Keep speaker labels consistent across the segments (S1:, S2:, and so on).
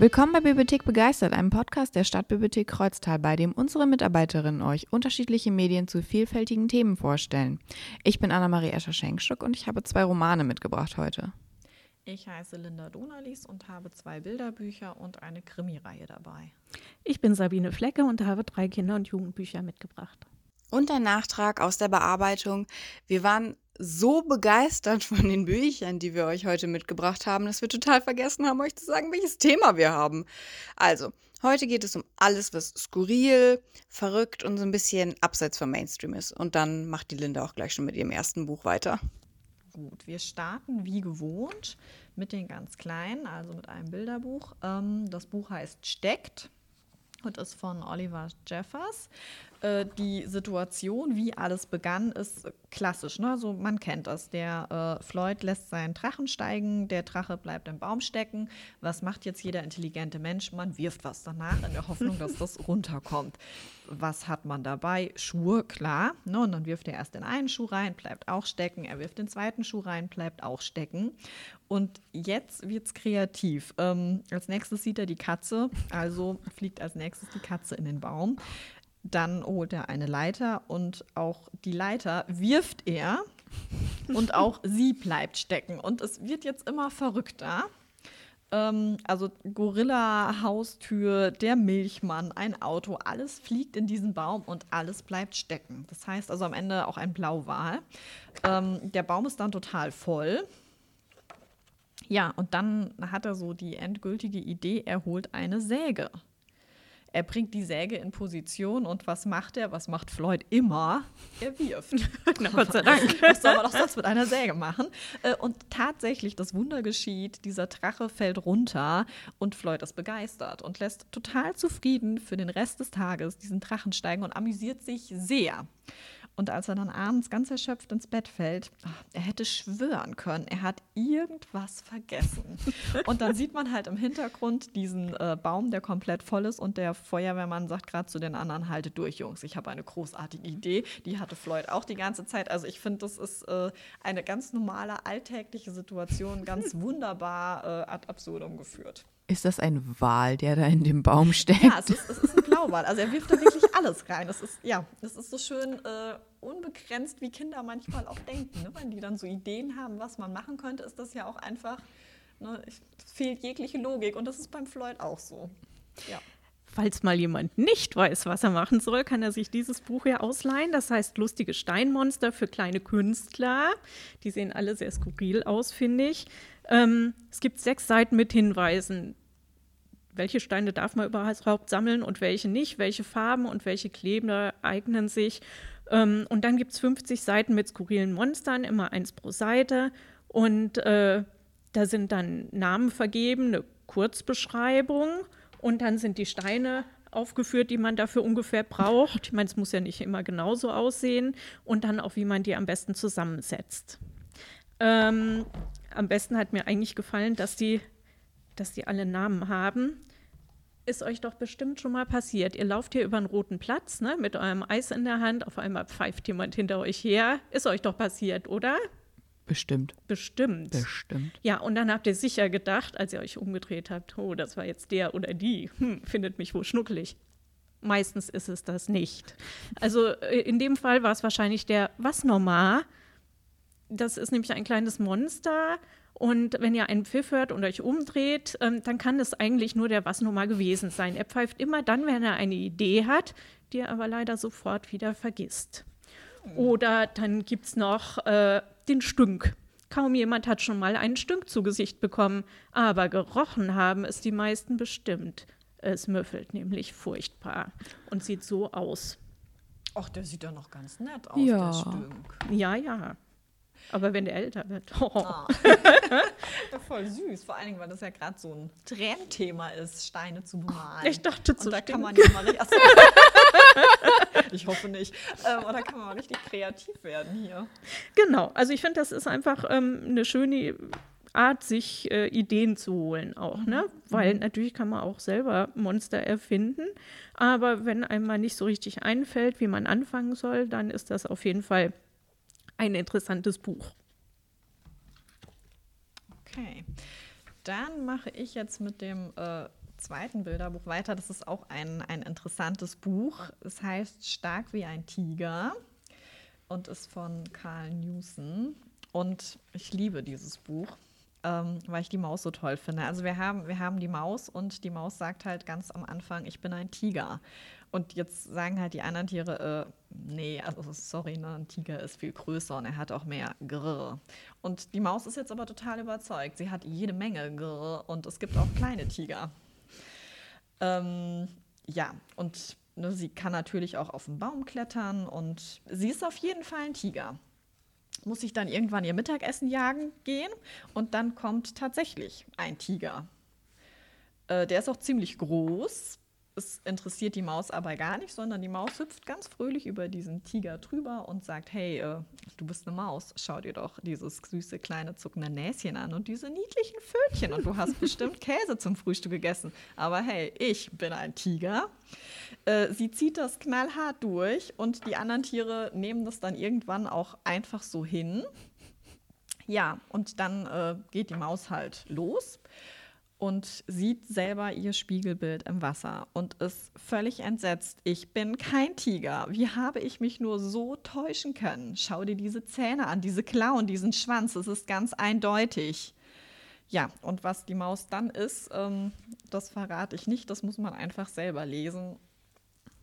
S1: Willkommen bei Bibliothek Begeistert, einem Podcast der Stadtbibliothek Kreuztal, bei dem unsere Mitarbeiterinnen euch unterschiedliche Medien zu vielfältigen Themen vorstellen. Ich bin Annemarie Escher-Schenkstück und ich habe zwei Romane mitgebracht heute.
S2: Ich heiße Linda Donalis und habe zwei Bilderbücher und eine Krimireihe dabei.
S3: Ich bin Sabine Flecke und habe drei Kinder- und Jugendbücher mitgebracht.
S1: Und ein Nachtrag aus der Bearbeitung. Wir waren so begeistert von den Büchern, die wir euch heute mitgebracht haben, dass wir total vergessen haben, euch zu sagen, welches Thema wir haben. Also, heute geht es um alles, was skurril, verrückt und so ein bisschen abseits vom Mainstream ist. Und dann macht die Linda auch gleich schon mit ihrem ersten Buch weiter.
S2: Gut, wir starten wie gewohnt mit den ganz kleinen, also mit einem Bilderbuch. Ähm, das Buch heißt Steckt und ist von Oliver Jeffers. Äh, die Situation, wie alles begann, ist klassisch. Ne? Also man kennt das. Der äh, Floyd lässt seinen Drachen steigen, der Drache bleibt im Baum stecken. Was macht jetzt jeder intelligente Mensch? Man wirft was danach in der Hoffnung, dass das runterkommt. Was hat man dabei? Schuhe, klar. Ne? Und dann wirft er erst den einen Schuh rein, bleibt auch stecken. Er wirft den zweiten Schuh rein, bleibt auch stecken. Und jetzt wird es kreativ. Ähm, als nächstes sieht er die Katze, also fliegt als nächstes die Katze in den Baum. Dann holt er eine Leiter und auch die Leiter wirft er und auch sie bleibt stecken. Und es wird jetzt immer verrückter. Ähm, also Gorilla, Haustür, der Milchmann, ein Auto, alles fliegt in diesen Baum und alles bleibt stecken. Das heißt also am Ende auch ein Blauwal. Ähm, der Baum ist dann total voll. Ja, und dann hat er so die endgültige Idee, er holt eine Säge. Er bringt die Säge in Position und was macht er? Was macht Floyd immer? Er wirft.
S3: Na Gott sei Dank.
S2: Was soll man doch sonst mit einer Säge machen? Äh, und tatsächlich, das Wunder geschieht, dieser Drache fällt runter und Floyd ist begeistert und lässt total zufrieden für den Rest des Tages diesen Drachen steigen und amüsiert sich sehr. Und als er dann abends ganz erschöpft ins Bett fällt, er hätte schwören können, er hat irgendwas vergessen. und dann sieht man halt im Hintergrund diesen äh, Baum, der komplett voll ist und der Feuerwehrmann sagt gerade zu den anderen, haltet durch, Jungs, ich habe eine großartige Idee. Die hatte Floyd auch die ganze Zeit. Also ich finde, das ist äh, eine ganz normale, alltägliche Situation, ganz wunderbar äh, ad absurdum geführt.
S1: Ist das ein Wal, der da in dem Baum steckt?
S2: Ja, es ist, es ist ein Blauwal. Also er wirft da wirklich alles rein. Das ist, ja, das ist so schön äh, unbegrenzt, wie Kinder manchmal auch denken. Ne? Wenn die dann so Ideen haben, was man machen könnte, ist das ja auch einfach, ne, es fehlt jegliche Logik. Und das ist beim Floyd auch so. Ja.
S3: Falls mal jemand nicht weiß, was er machen soll, kann er sich dieses Buch hier ausleihen. Das heißt Lustige Steinmonster für kleine Künstler. Die sehen alle sehr skurril aus, finde ich. Ähm, es gibt sechs Seiten mit Hinweisen. Welche Steine darf man überhaupt sammeln und welche nicht? Welche Farben und welche Kleber eignen sich? Ähm, und dann gibt es 50 Seiten mit skurrilen Monstern, immer eins pro Seite. Und äh, da sind dann Namen vergeben, eine Kurzbeschreibung und dann sind die Steine aufgeführt, die man dafür ungefähr braucht. Ich meine, es muss ja nicht immer genauso aussehen. Und dann auch, wie man die am besten zusammensetzt. Ähm, am besten hat mir eigentlich gefallen, dass die, dass die alle Namen haben. Ist euch doch bestimmt schon mal passiert. Ihr lauft hier über einen roten Platz ne, mit eurem Eis in der Hand. Auf einmal pfeift jemand hinter euch her. Ist euch doch passiert, oder?
S1: Bestimmt.
S3: Bestimmt.
S1: Bestimmt.
S3: Ja, und dann habt ihr sicher gedacht, als ihr euch umgedreht habt, oh, das war jetzt der oder die. Hm, findet mich wohl schnuckelig. Meistens ist es das nicht. Also äh, in dem Fall war es wahrscheinlich der Was normal. Das ist nämlich ein kleines Monster. Und wenn ihr einen Pfiff hört und euch umdreht, ähm, dann kann es eigentlich nur der Was normal gewesen sein. Er pfeift immer dann, wenn er eine Idee hat, die er aber leider sofort wieder vergisst. Oder dann gibt es noch äh, den Stünk. Kaum jemand hat schon mal einen Stünk zu Gesicht bekommen, aber gerochen haben es die meisten bestimmt. Es müffelt nämlich furchtbar und sieht so aus.
S2: Ach, der sieht ja noch ganz nett aus,
S1: Ja.
S2: der Stünk.
S3: Ja, ja. Aber wenn der älter wird. Oh.
S2: Ah. voll süß. Vor allen Dingen, weil das ja gerade so ein Trendthema ist, Steine zu bemalen.
S3: Ich dachte zu
S2: Und da kann man ja mal richtig. Ich hoffe nicht. Ähm, und da kann man mal richtig kreativ werden hier.
S3: Genau, also ich finde, das ist einfach ähm, eine schöne Art, sich äh, Ideen zu holen auch, ne? Weil natürlich kann man auch selber Monster erfinden, aber wenn einem mal nicht so richtig einfällt, wie man anfangen soll, dann ist das auf jeden Fall ein interessantes Buch.
S2: Okay. Dann mache ich jetzt mit dem äh, zweiten Bilderbuch weiter. Das ist auch ein, ein interessantes Buch. Es heißt Stark wie ein Tiger und ist von Carl Newson. Und ich liebe dieses Buch, ähm, weil ich die Maus so toll finde. Also wir haben, wir haben die Maus und die Maus sagt halt ganz am Anfang, ich bin ein Tiger. Und jetzt sagen halt die anderen Tiere, äh, nee, also sorry, ne, ein Tiger ist viel größer und er hat auch mehr Grrr. Und die Maus ist jetzt aber total überzeugt. Sie hat jede Menge Grrr und es gibt auch kleine Tiger. Ähm, ja, und ne, sie kann natürlich auch auf den Baum klettern und sie ist auf jeden Fall ein Tiger. Muss sich dann irgendwann ihr Mittagessen jagen gehen und dann kommt tatsächlich ein Tiger. Äh, der ist auch ziemlich groß, es interessiert die Maus aber gar nicht, sondern die Maus hüpft ganz fröhlich über diesen Tiger drüber und sagt, hey, äh, du bist eine Maus, schau dir doch dieses süße kleine zuckende Näschen an und diese niedlichen Pfötchen und du hast bestimmt Käse zum Frühstück gegessen. Aber hey, ich bin ein Tiger. Äh, sie zieht das knallhart durch und die anderen Tiere nehmen das dann irgendwann auch einfach so hin. Ja, und dann äh, geht die Maus halt los und sieht selber ihr Spiegelbild im Wasser und ist völlig entsetzt. Ich bin kein Tiger. Wie habe ich mich nur so täuschen können? Schau dir diese Zähne an, diese Klauen, diesen Schwanz. Es ist ganz eindeutig. Ja, und was die Maus dann ist, ähm, das verrate ich nicht. Das muss man einfach selber lesen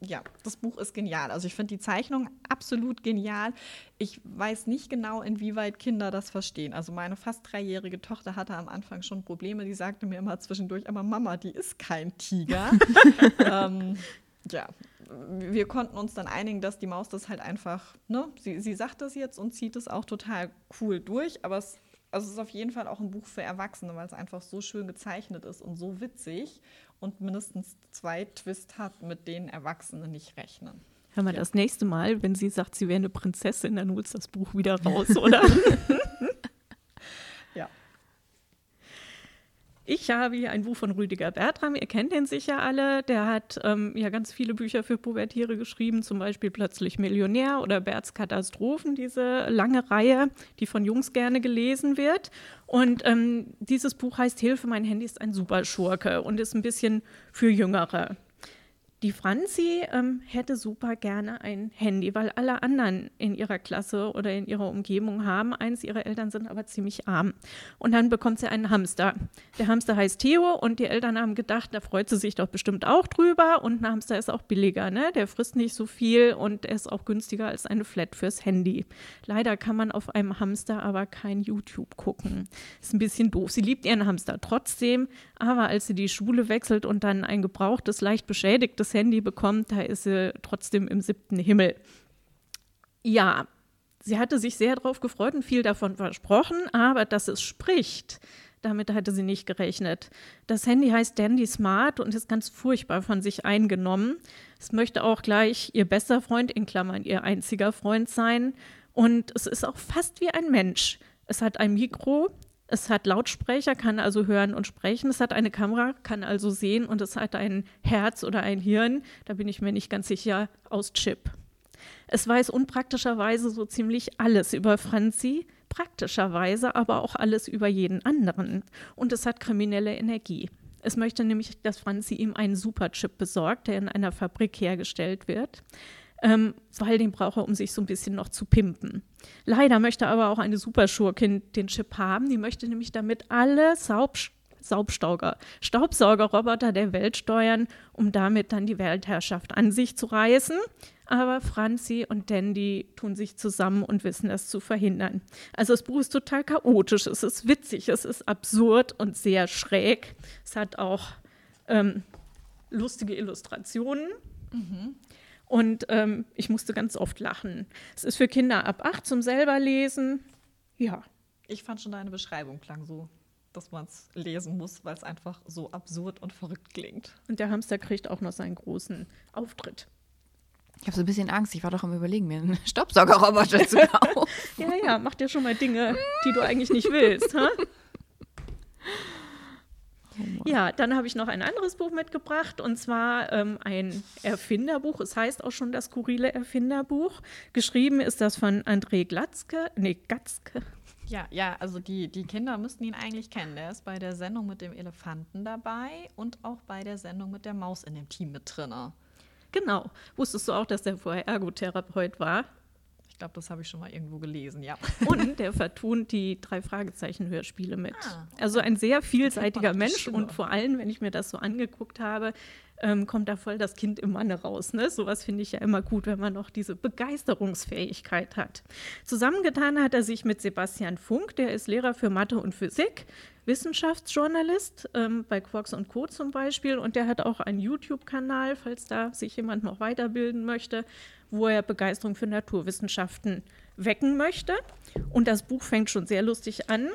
S2: ja, das Buch ist genial. Also ich finde die Zeichnung absolut genial. Ich weiß nicht genau, inwieweit Kinder das verstehen. Also meine fast dreijährige Tochter hatte am Anfang schon Probleme. Die sagte mir immer zwischendurch, aber Mama, die ist kein Tiger. ähm, ja, wir konnten uns dann einigen, dass die Maus das halt einfach, ne, sie, sie sagt das jetzt und zieht es auch total cool durch, aber es, also es ist auf jeden Fall auch ein Buch für Erwachsene, weil es einfach so schön gezeichnet ist und so witzig und mindestens zwei Twists hat, mit denen Erwachsene nicht rechnen.
S3: Hör mal, ja. das nächste Mal, wenn sie sagt, sie wäre eine Prinzessin, dann holst du das Buch wieder raus, oder? Ich habe hier ein Buch von Rüdiger Bertram, ihr kennt den sicher alle. Der hat ähm, ja ganz viele Bücher für Pubertiere geschrieben, zum Beispiel Plötzlich Millionär oder Berts Katastrophen, diese lange Reihe, die von Jungs gerne gelesen wird. Und ähm, dieses Buch heißt Hilfe, mein Handy ist ein Superschurke und ist ein bisschen für Jüngere. Die Franzi ähm, hätte super gerne ein Handy, weil alle anderen in ihrer Klasse oder in ihrer Umgebung haben eins. Ihre Eltern sind aber ziemlich arm. Und dann bekommt sie einen Hamster. Der Hamster heißt Theo und die Eltern haben gedacht, da freut sie sich doch bestimmt auch drüber. Und ein Hamster ist auch billiger, ne? Der frisst nicht so viel und ist auch günstiger als eine Flat fürs Handy. Leider kann man auf einem Hamster aber kein YouTube gucken. Ist ein bisschen doof. Sie liebt ihren Hamster trotzdem, aber als sie die Schule wechselt und dann ein gebrauchtes, leicht beschädigtes Handy bekommt, da ist sie trotzdem im siebten Himmel. Ja, sie hatte sich sehr darauf gefreut und viel davon versprochen, aber dass es spricht, damit hatte sie nicht gerechnet. Das Handy heißt Dandy Smart und ist ganz furchtbar von sich eingenommen. Es möchte auch gleich ihr bester Freund, in Klammern ihr einziger Freund sein. Und es ist auch fast wie ein Mensch. Es hat ein Mikro, es hat Lautsprecher, kann also hören und sprechen. Es hat eine Kamera, kann also sehen und es hat ein Herz oder ein Hirn, da bin ich mir nicht ganz sicher, aus Chip. Es weiß unpraktischerweise so ziemlich alles über Franzi, praktischerweise aber auch alles über jeden anderen. Und es hat kriminelle Energie. Es möchte nämlich, dass Franzi ihm einen Superchip besorgt, der in einer Fabrik hergestellt wird ähm, weil den braucht er, um sich so ein bisschen noch zu pimpen. Leider möchte aber auch eine Superschurkin den Chip haben. Die möchte nämlich damit alle Saub Saubstauger, Staubsaugerroboter der Welt steuern, um damit dann die Weltherrschaft an sich zu reißen. Aber Franzi und Dandy tun sich zusammen und wissen das zu verhindern. Also das Buch ist total chaotisch, es ist witzig, es ist absurd und sehr schräg. Es hat auch ähm, lustige Illustrationen. Mhm. Und ähm, ich musste ganz oft lachen. Es ist für Kinder ab acht zum selber lesen. Ja.
S2: Ich fand schon deine Beschreibung klang so, dass man es lesen muss, weil es einfach so absurd und verrückt klingt.
S3: Und der Hamster kriegt auch noch seinen großen Auftritt.
S1: Ich habe so ein bisschen Angst. Ich war doch am Überlegen, mir einen Staubsaugerroboter zu kaufen.
S3: ja, ja, mach dir schon mal Dinge, die du eigentlich nicht willst. Ha? Ja, dann habe ich noch ein anderes Buch mitgebracht und zwar ähm, ein Erfinderbuch. Es heißt auch schon das skurrile Erfinderbuch. Geschrieben ist das von André Glatzke, nee, Gatzke.
S2: Ja, ja, also die, die Kinder müssten ihn eigentlich kennen. Der ist bei der Sendung mit dem Elefanten dabei und auch bei der Sendung mit der Maus in dem Team mit drinne.
S3: Genau. Wusstest du auch, dass der vorher Ergotherapeut war?
S2: Ich glaube, das habe ich schon mal irgendwo gelesen, ja.
S3: Und der vertont die drei Fragezeichen-Hörspiele mit.
S2: Ah,
S3: Also ein sehr vielseitiger Mensch und vor allem, wenn ich mir das so angeguckt habe, ähm, kommt da voll das Kind im Manne raus. Ne? Sowas finde ich ja immer gut, wenn man noch diese Begeisterungsfähigkeit hat. Zusammengetan hat er sich mit Sebastian Funk, der ist Lehrer für Mathe und Physik, Wissenschaftsjournalist ähm, bei Quarks und Co. zum Beispiel und der hat auch einen YouTube-Kanal, falls da sich jemand noch weiterbilden möchte, wo er Begeisterung für Naturwissenschaften wecken möchte. Und das Buch fängt schon sehr lustig an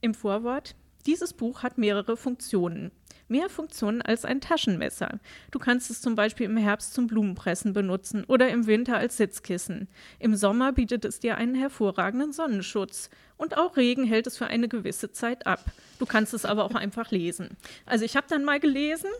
S3: im Vorwort. Dieses Buch hat mehrere Funktionen. Mehr Funktionen als ein Taschenmesser. Du kannst es zum Beispiel im Herbst zum Blumenpressen benutzen oder im Winter als Sitzkissen. Im Sommer bietet es dir einen hervorragenden Sonnenschutz. Und auch Regen hält es für eine gewisse Zeit ab. Du kannst es aber auch einfach lesen. Also ich habe dann mal gelesen,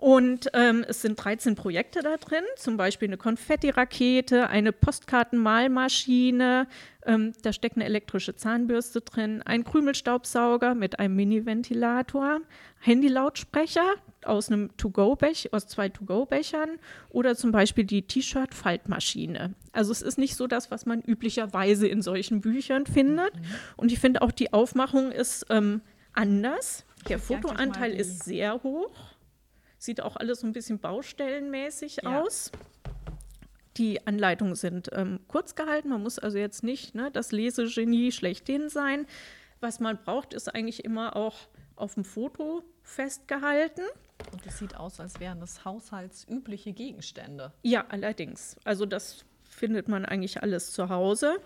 S3: und ähm, es sind 13 Projekte da drin, zum Beispiel eine Konfetti-Rakete, eine Postkartenmalmaschine, ähm, da steckt eine elektrische Zahnbürste drin, ein Krümelstaubsauger mit einem Mini-Ventilator, Handylautsprecher aus einem To-Go-Bech, aus zwei To-Go-Bechern oder zum Beispiel die T-Shirt-Faltmaschine. Also es ist nicht so das, was man üblicherweise in solchen Büchern findet. Und ich finde auch die Aufmachung ist ähm, anders. Der Fotoanteil ist sehr hoch. Sieht auch alles so ein bisschen baustellenmäßig
S2: Ja.
S3: aus. Die Anleitungen sind ähm, kurz gehalten. Man muss also jetzt nicht ne, das Lesegenie schlechthin sein. Was man braucht, ist eigentlich immer auch auf dem Foto festgehalten.
S2: Und es sieht aus, als wären das haushaltsübliche Gegenstände.
S3: Ja, allerdings. Also das findet man eigentlich alles zu Hause.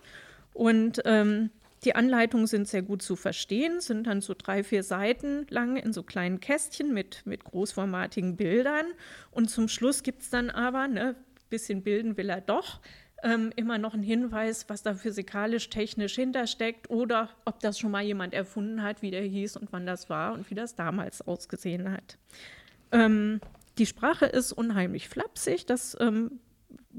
S3: Und ähm, die Anleitungen sind sehr gut zu verstehen, sind dann so drei, vier Seiten lang in so kleinen Kästchen mit, mit großformatigen Bildern. Und zum Schluss gibt es dann aber, ne, bisschen bilden will er doch, ähm, immer noch einen Hinweis, was da physikalisch-technisch hintersteckt oder ob das schon mal jemand erfunden hat, wie der hieß und wann das war und wie das damals ausgesehen hat. Ähm, die Sprache ist unheimlich flapsig, das ähm,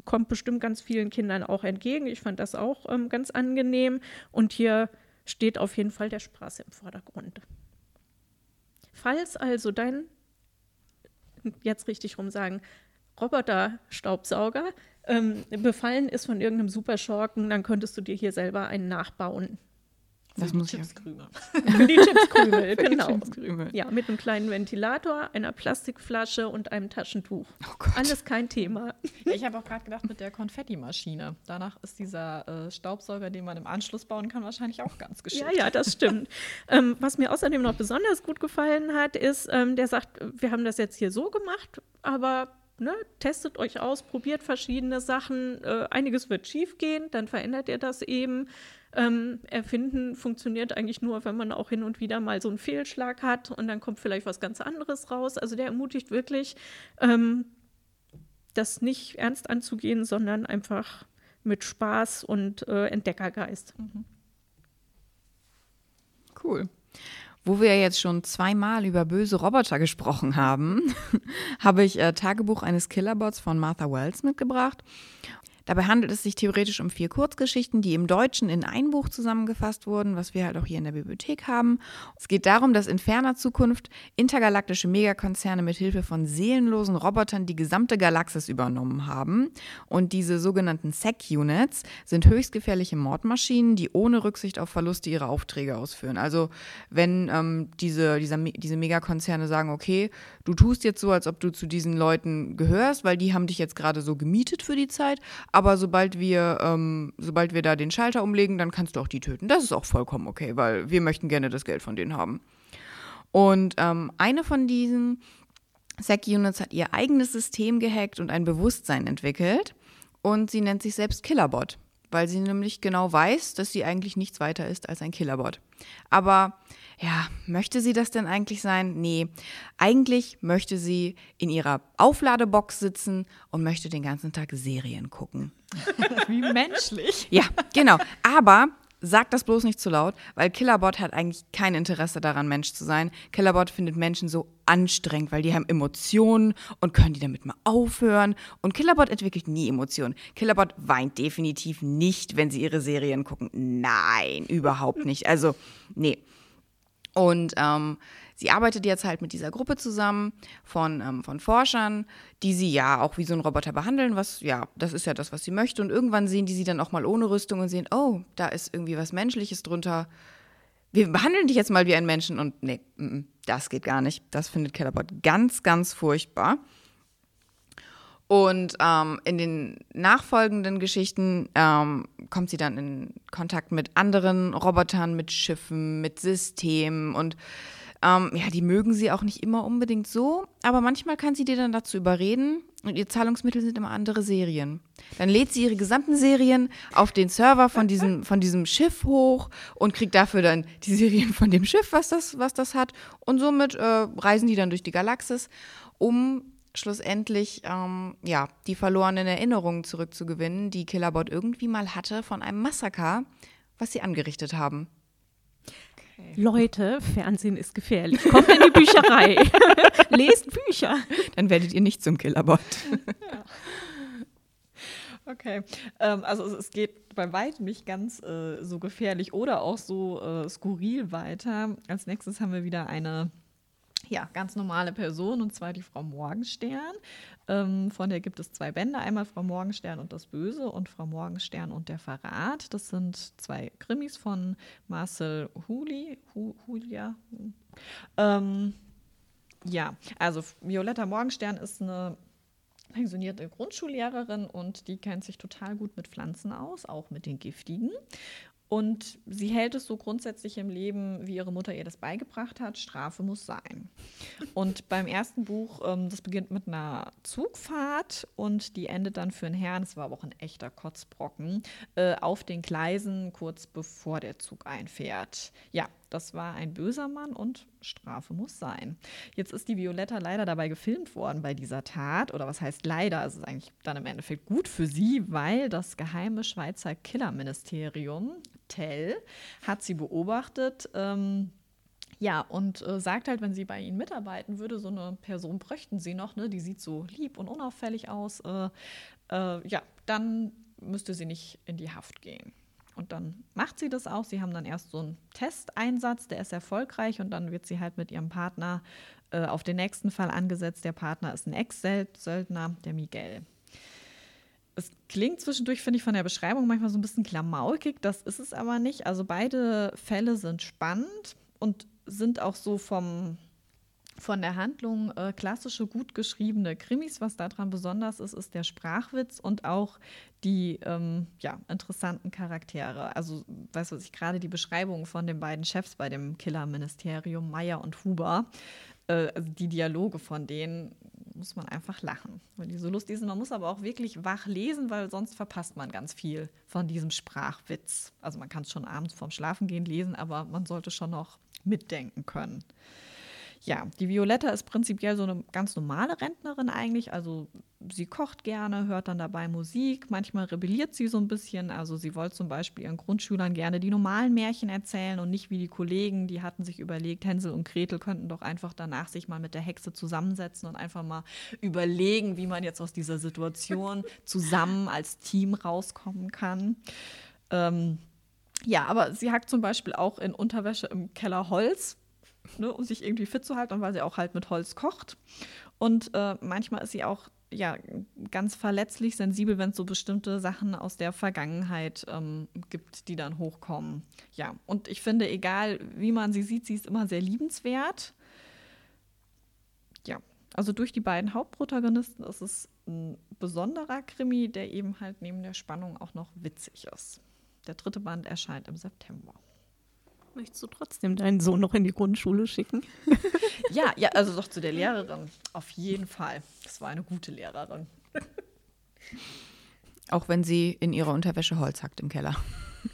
S3: kommt bestimmt ganz vielen Kindern auch entgegen. Ich fand das auch ähm, ganz angenehm. Und hier steht auf jeden Fall der Spaß im Vordergrund. Falls also dein, jetzt richtig rum sagen, Roboter-Staubsauger ähm, befallen ist von irgendeinem Superschurken, dann könntest du dir hier selber einen nachbauen.
S1: Das
S2: die
S1: muss ich
S2: Chipskrümel.
S3: Für die Chipskrümel,
S1: Für die
S3: genau.
S1: Chipskrümel.
S3: Ja, mit einem kleinen Ventilator, einer Plastikflasche und einem Taschentuch.
S1: Oh Gott.
S3: Alles kein Thema.
S2: Ich habe auch gerade gedacht mit der Konfettimaschine. Danach ist dieser äh, Staubsauger, den man im Anschluss bauen kann, wahrscheinlich auch ganz geschickt.
S3: Ja, ja, das stimmt. ähm, was mir außerdem noch besonders gut gefallen hat, ist, ähm, der sagt, wir haben das jetzt hier so gemacht, aber ne, testet euch aus, probiert verschiedene Sachen. Äh, einiges wird schief gehen, dann verändert ihr das eben. Ähm, erfinden funktioniert eigentlich nur, wenn man auch hin und wieder mal so einen Fehlschlag hat und dann kommt vielleicht was ganz anderes raus. Also der ermutigt wirklich, ähm, das nicht ernst anzugehen, sondern einfach mit Spaß und äh, Entdeckergeist.
S1: Cool. Wo wir jetzt schon zweimal über böse Roboter gesprochen haben, habe ich äh, Tagebuch eines Killerbots von Martha Wells mitgebracht. Dabei handelt es sich theoretisch um vier Kurzgeschichten, die im Deutschen in ein Buch zusammengefasst wurden, was wir halt auch hier in der Bibliothek haben. Es geht darum, dass in ferner Zukunft intergalaktische Megakonzerne mit Hilfe von seelenlosen Robotern die gesamte Galaxis übernommen haben. Und diese sogenannten SEC-Units sind höchst gefährliche Mordmaschinen, die ohne Rücksicht auf Verluste ihre Aufträge ausführen. Also wenn ähm, diese, dieser, diese Megakonzerne sagen, okay, du tust jetzt so, als ob du zu diesen Leuten gehörst, weil die haben dich jetzt gerade so gemietet für die Zeit, aber sobald wir, ähm, sobald wir da den Schalter umlegen, dann kannst du auch die töten. Das ist auch vollkommen okay, weil wir möchten gerne das Geld von denen haben. Und ähm, eine von diesen SEC-Units hat ihr eigenes System gehackt und ein Bewusstsein entwickelt. Und sie nennt sich selbst Killerbot, weil sie nämlich genau weiß, dass sie eigentlich nichts weiter ist als ein Killerbot. Aber ja, möchte sie das denn eigentlich sein? Nee, eigentlich möchte sie in ihrer Aufladebox sitzen und möchte den ganzen Tag Serien gucken.
S2: Wie menschlich.
S1: Ja, genau. Aber Sagt das bloß nicht zu laut, weil Killerbot hat eigentlich kein Interesse daran, Mensch zu sein. Killerbot findet Menschen so anstrengend, weil die haben Emotionen und können die damit mal aufhören. Und Killerbot entwickelt nie Emotionen. Killerbot weint definitiv nicht, wenn sie ihre Serien gucken. Nein, überhaupt nicht. Also, nee. Und ähm, sie arbeitet jetzt halt mit dieser Gruppe zusammen von, ähm, von Forschern, die sie ja auch wie so ein Roboter behandeln, was ja, das ist ja das, was sie möchte. Und irgendwann sehen die sie dann auch mal ohne Rüstung und sehen, oh, da ist irgendwie was Menschliches drunter. Wir behandeln dich jetzt mal wie ein Menschen und nee, das geht gar nicht. Das findet Kellerbot ganz, ganz furchtbar. Und ähm, in den nachfolgenden Geschichten ähm, kommt sie dann in Kontakt mit anderen Robotern, mit Schiffen, mit Systemen und ähm, ja, die mögen sie auch nicht immer unbedingt so, aber manchmal kann sie dir dann dazu überreden und ihr Zahlungsmittel sind immer andere Serien. Dann lädt sie ihre gesamten Serien auf den Server von diesem, von diesem Schiff hoch und kriegt dafür dann die Serien von dem Schiff, was das, was das hat. Und somit äh, reisen die dann durch die Galaxis, um schlussendlich ähm, ja, die verlorenen Erinnerungen zurückzugewinnen, die Killerbot irgendwie mal hatte von einem Massaker, was sie angerichtet haben.
S3: Okay. Leute, Fernsehen ist gefährlich. Kommt in die Bücherei. Lest Bücher.
S1: Dann werdet ihr nicht zum Killerbot.
S2: Ja. Okay, ähm, also es, geht bei weitem nicht ganz äh, so gefährlich oder auch so äh, skurril weiter. Als nächstes haben wir wieder eine ja, ganz normale Person, und zwar die Frau Morgenstern. Ähm, von der gibt es zwei Bände, einmal Frau Morgenstern und das Böse und Frau Morgenstern und der Verrat. Das sind zwei Krimis von Marcel Huli, Hu, Julia. Ähm, ja, also Violetta Morgenstern ist eine pensionierte Grundschullehrerin und die kennt sich total gut mit Pflanzen aus, auch mit den giftigen. Und sie hält es so grundsätzlich im Leben, wie ihre Mutter ihr das beigebracht hat, Strafe muss sein. Und beim ersten Buch, ähm, das beginnt mit einer Zugfahrt und die endet dann für einen Herrn, das war aber auch ein echter Kotzbrocken, äh, auf den Gleisen kurz bevor der Zug einfährt. Ja, das war ein böser Mann und Strafe muss sein. Jetzt ist die Violetta leider dabei gefilmt worden bei dieser Tat. Oder was heißt leider? Es ist eigentlich dann im Endeffekt gut für sie, weil das geheime Schweizer Killerministerium, TEL, hat sie beobachtet. Ähm, ja, und äh, sagt halt, wenn sie bei ihnen mitarbeiten würde, so eine Person bräuchten sie noch, ne? die sieht so lieb und unauffällig aus. Äh, äh, ja, dann müsste sie nicht in die Haft gehen. Und dann macht sie das auch. Sie haben dann erst so einen Testeinsatz, der ist erfolgreich und dann wird sie halt mit ihrem Partner äh, auf den nächsten Fall angesetzt. Der Partner ist ein Ex-Söldner, der Miguel. Es klingt zwischendurch, finde ich, von der Beschreibung manchmal so ein bisschen klamaukig. Das ist es aber nicht. Also beide Fälle sind spannend und sind auch so vom, von der Handlung äh, klassische, gut geschriebene Krimis. Was daran besonders ist, ist der Sprachwitz und auch die ähm, ja, interessanten Charaktere. Also, weißt du, ich gerade die Beschreibung von den beiden Chefs bei dem Killerministerium, Meyer und Huber, äh, also die Dialoge von denen, muss man einfach lachen, weil die so lustig sind. Man muss aber auch wirklich wach lesen, weil sonst verpasst man ganz viel von diesem Sprachwitz. Also man kann es schon abends vorm Schlafengehen lesen, aber man sollte schon noch mitdenken können. Ja, die Violetta ist prinzipiell so eine ganz normale Rentnerin eigentlich. Also sie kocht gerne, hört dann dabei Musik. Manchmal rebelliert sie so ein bisschen. Also sie wollte zum Beispiel ihren Grundschülern gerne die normalen Märchen erzählen und nicht wie die Kollegen. Die hatten sich überlegt, Hänsel und Gretel könnten doch einfach danach sich mal mit der Hexe zusammensetzen und einfach mal überlegen, wie man jetzt aus dieser Situation zusammen als Team rauskommen kann. Ähm, ja, aber sie hackt zum Beispiel auch in Unterwäsche im Keller Holz, ne, um sich irgendwie fit zu halten, weil sie auch halt mit Holz kocht. Und äh, manchmal ist sie auch ja, ganz verletzlich, sensibel, wenn es so bestimmte Sachen aus der Vergangenheit ähm, gibt, die dann hochkommen. Ja, und ich finde, egal wie man sie sieht, sie ist immer sehr liebenswert. Ja, also durch die beiden Hauptprotagonisten ist es ein besonderer Krimi, der eben halt neben der Spannung auch noch witzig ist. Der dritte Band erscheint im September.
S3: Möchtest du trotzdem deinen Sohn noch in die Grundschule schicken?
S2: ja, ja, also doch zu der Lehrerin. Auf jeden Fall. Das war eine gute Lehrerin.
S1: Auch wenn sie in ihrer Unterwäsche Holz hackt im Keller.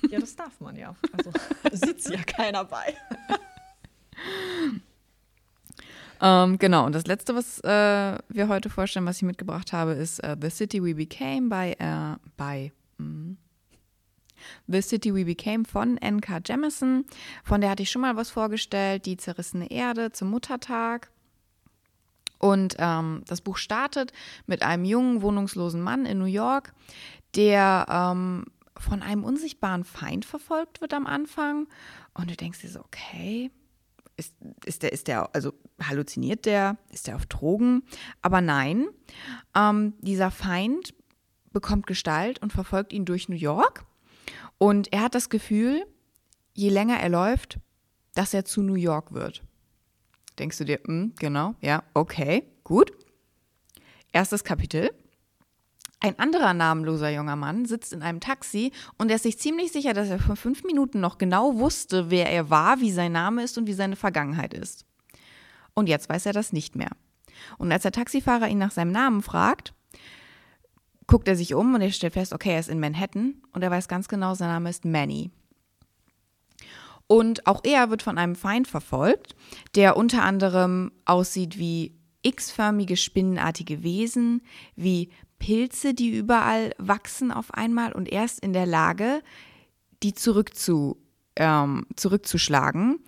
S2: Ja, das darf man ja. Also sitzt ja keiner bei.
S1: Ähm, genau, und das letzte, was äh, wir heute vorstellen, was ich mitgebracht habe, ist uh, The City We Became by, uh, by mm, The City We Became von N.K. Jemisin. Von der hatte ich schon mal was vorgestellt, Die zerrissene Erde zum Muttertag. Und ähm, das Buch startet mit einem jungen, wohnungslosen Mann in New York, der ähm, von einem unsichtbaren Feind verfolgt wird am Anfang. Und du denkst dir so, okay, ist, ist der, ist der, also halluziniert der, ist der auf Drogen? Aber nein, ähm, dieser Feind bekommt Gestalt und verfolgt ihn durch New York. Und er hat das Gefühl, je länger er läuft, dass er zu New York wird. Denkst du dir, mh, genau, ja, okay, gut. Erstes Kapitel. Ein anderer namenloser junger Mann sitzt in einem Taxi und er ist sich ziemlich sicher, dass er vor fünf Minuten noch genau wusste, wer er war, wie sein Name ist und wie seine Vergangenheit ist. Und jetzt weiß er das nicht mehr. Und als der Taxifahrer ihn nach seinem Namen fragt, guckt er sich um und er stellt fest, okay, er ist in Manhattan und er weiß ganz genau, sein Name ist Manny. Und auch er wird von einem Feind verfolgt, der unter anderem aussieht wie x-förmige spinnenartige Wesen, wie Pilze, die überall wachsen auf einmal und erst in der Lage, die zurückzu, ähm, zurückzuschlagen.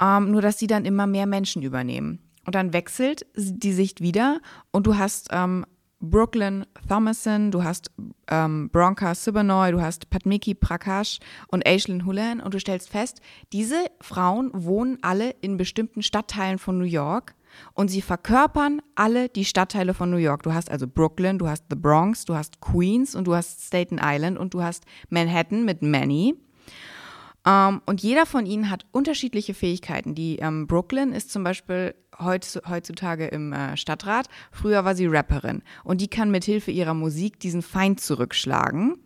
S1: Ähm, nur dass sie dann immer mehr Menschen übernehmen. Und dann wechselt die Sicht wieder und du hast ähm, Brooklyn Thomason, du hast ähm, Bronca Sibanoy, du hast Padmiki Prakash und Aislinn Hulan und du stellst fest, diese Frauen wohnen alle in bestimmten Stadtteilen von New York und sie verkörpern alle die Stadtteile von New York. Du hast also Brooklyn, du hast The Bronx, du hast Queens und du hast Staten Island und du hast Manhattan mit Manny. Um, ähm, und jeder von ihnen hat unterschiedliche Fähigkeiten. Die ähm, Brooklyn ist zum Beispiel heutzutage im äh, Stadtrat. Früher war sie Rapperin. Und die kann mit Hilfe ihrer Musik diesen Feind zurückschlagen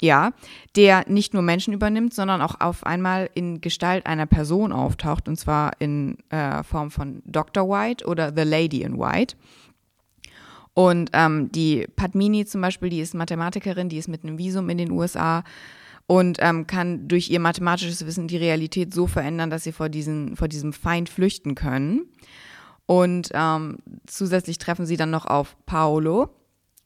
S1: ja, der nicht nur Menschen übernimmt, sondern auch auf einmal in Gestalt einer Person auftaucht, und zwar in äh, Form von Dr. White oder The Lady in White. Und ähm, die Padmini zum Beispiel, die ist Mathematikerin, die ist mit einem Visum in den USA und ähm, kann durch ihr mathematisches Wissen die Realität so verändern, dass sie vor, diesen, vor diesem Feind flüchten können. Und ähm, zusätzlich treffen sie dann noch auf Paolo,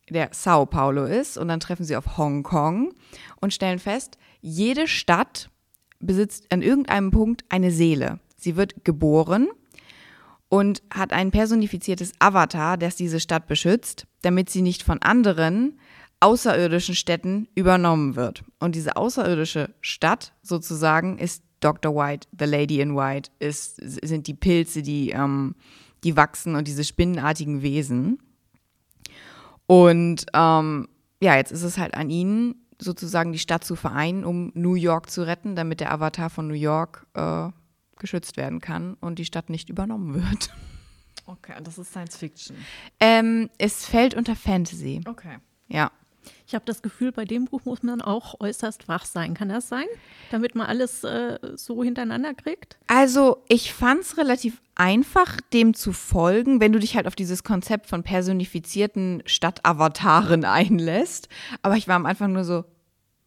S1: der Sao Paulo ist und dann treffen sie auf Hongkong und stellen fest, jede Stadt besitzt an irgendeinem Punkt eine Seele. Sie wird geboren und hat ein personifiziertes Avatar, das diese Stadt beschützt, damit sie nicht von anderen außerirdischen Städten übernommen wird. Und diese außerirdische Stadt sozusagen ist Dr. White, The Lady in White, ist, sind die Pilze, die, ähm, die wachsen und diese spinnenartigen Wesen. Und ähm, ja, jetzt ist es halt an ihnen, sozusagen die Stadt zu vereinen, um New York zu retten, damit der Avatar von New York äh, geschützt werden kann und die Stadt nicht übernommen wird.
S2: Okay, das ist Science Fiction.
S1: Ähm, es fällt unter Fantasy.
S2: Okay.
S1: Ja.
S3: Ich habe das Gefühl, bei dem Buch muss man auch äußerst wach sein. Kann das sein? Damit man alles äh, so hintereinander kriegt?
S1: Also, ich fand es relativ einfach, dem zu folgen, wenn du dich halt auf dieses Konzept von personifizierten Stadtavataren einlässt. Aber ich war am Anfang nur so,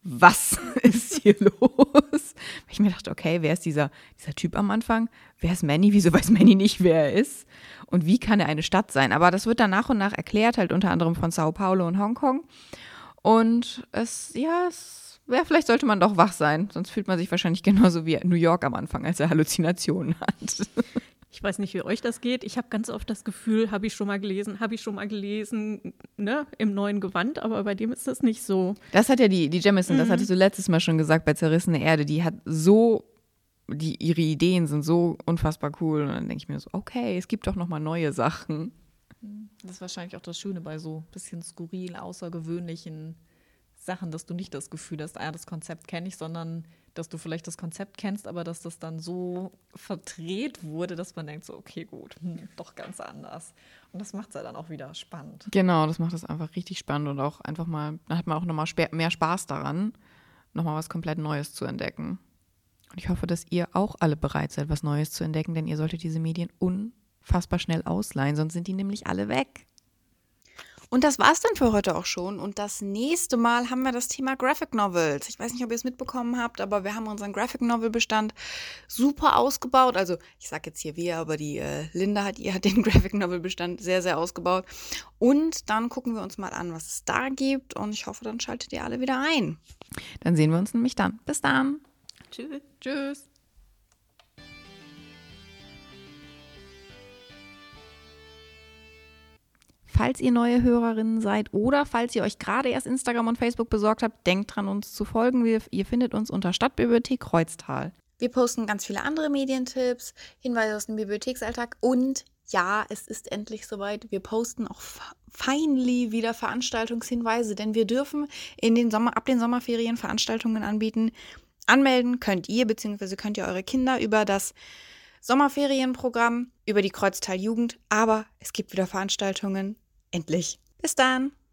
S1: was ist hier los? Ich mir dachte, okay, wer ist dieser, dieser Typ am Anfang? Wer ist Manny? Wieso weiß Manny nicht, wer er ist? Und wie kann er eine Stadt sein? Aber das wird dann nach und nach erklärt, halt unter anderem von Sao Paulo und Hongkong. Und es, ja, es, ja, vielleicht sollte man doch wach sein, sonst fühlt man sich wahrscheinlich genauso wie New York am Anfang, als er Halluzinationen hat.
S3: Ich weiß nicht, wie euch das geht. Ich habe ganz oft das Gefühl, habe ich schon mal gelesen, habe ich schon mal gelesen, ne, im neuen Gewand, aber bei dem ist das nicht so.
S1: Das hat ja die, die Jemison, mhm. das hattest du letztes Mal schon gesagt bei Zerrissene Erde, die hat so, die, ihre Ideen sind so unfassbar cool. Und dann denke ich mir so, okay, es gibt doch noch mal neue Sachen.
S2: Das ist wahrscheinlich auch das Schöne bei so bisschen skurril, außergewöhnlichen Sachen, dass du nicht das Gefühl hast, ah, das Konzept kenne ich, sondern dass du vielleicht das Konzept kennst, aber dass das dann so verdreht wurde, dass man denkt so, okay, gut, hm, doch ganz anders. Und das macht es ja dann auch wieder spannend.
S1: Genau, das macht es einfach richtig spannend und auch einfach mal, dann hat man auch nochmal mehr Spaß daran, nochmal was komplett Neues zu entdecken. Und ich hoffe, dass ihr auch alle bereit seid, was Neues zu entdecken, denn ihr solltet diese Medien unfassbar schnell ausleihen, sonst sind die nämlich alle weg. Und das war's dann für heute auch schon. Und das nächste Mal haben wir das Thema Graphic Novels. Ich weiß nicht, ob ihr es mitbekommen habt, aber wir haben unseren Graphic Novel Bestand super ausgebaut. Also ich sage jetzt hier wir, aber die äh, Linda hat ihr den Graphic Novel Bestand sehr, sehr ausgebaut. Und dann gucken wir uns mal an, was es da gibt. Und ich hoffe, dann schaltet ihr alle wieder ein. Dann sehen wir uns nämlich dann. Bis dann.
S3: Tschüss.
S1: Tschüss. Falls ihr neue Hörerinnen seid oder falls ihr euch gerade erst Instagram und Facebook besorgt habt, denkt dran, uns zu folgen. Wir, ihr findet uns unter Stadtbibliothek Kreuztal. Wir posten ganz viele andere Medientipps, Hinweise aus dem Bibliotheksalltag und ja, es ist endlich soweit. Wir posten auch finally wieder Veranstaltungshinweise, denn wir dürfen in den Sommer, ab den Sommerferien Veranstaltungen anbieten. Anmelden könnt ihr, beziehungsweise könnt ihr eure Kinder über das Sommerferienprogramm, über die Kreuztal Jugend, aber es gibt wieder Veranstaltungen Endlich. Bis dann.